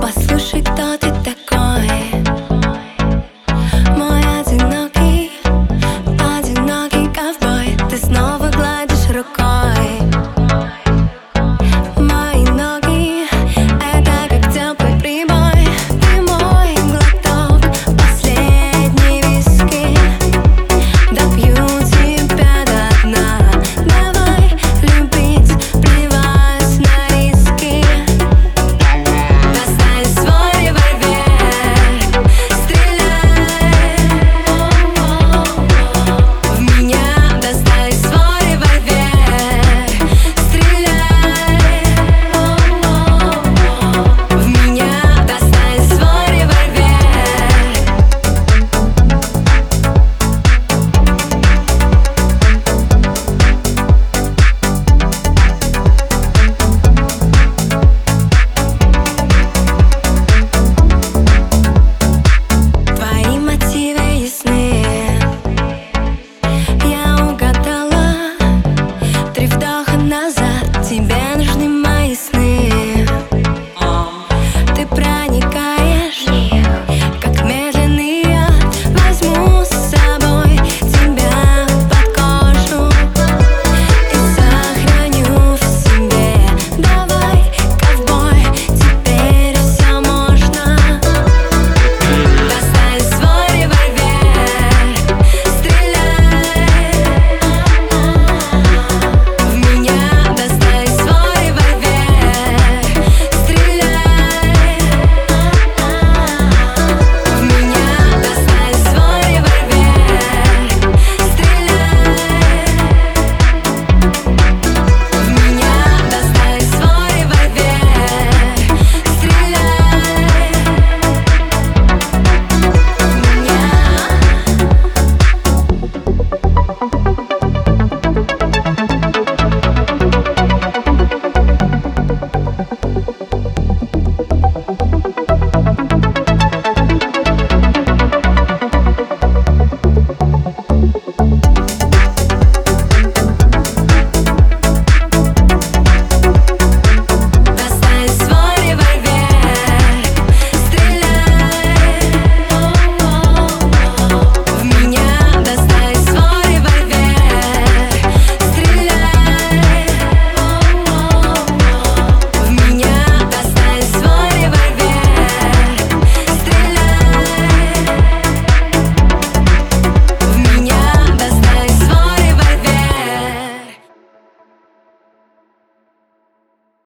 Послушай, кто ты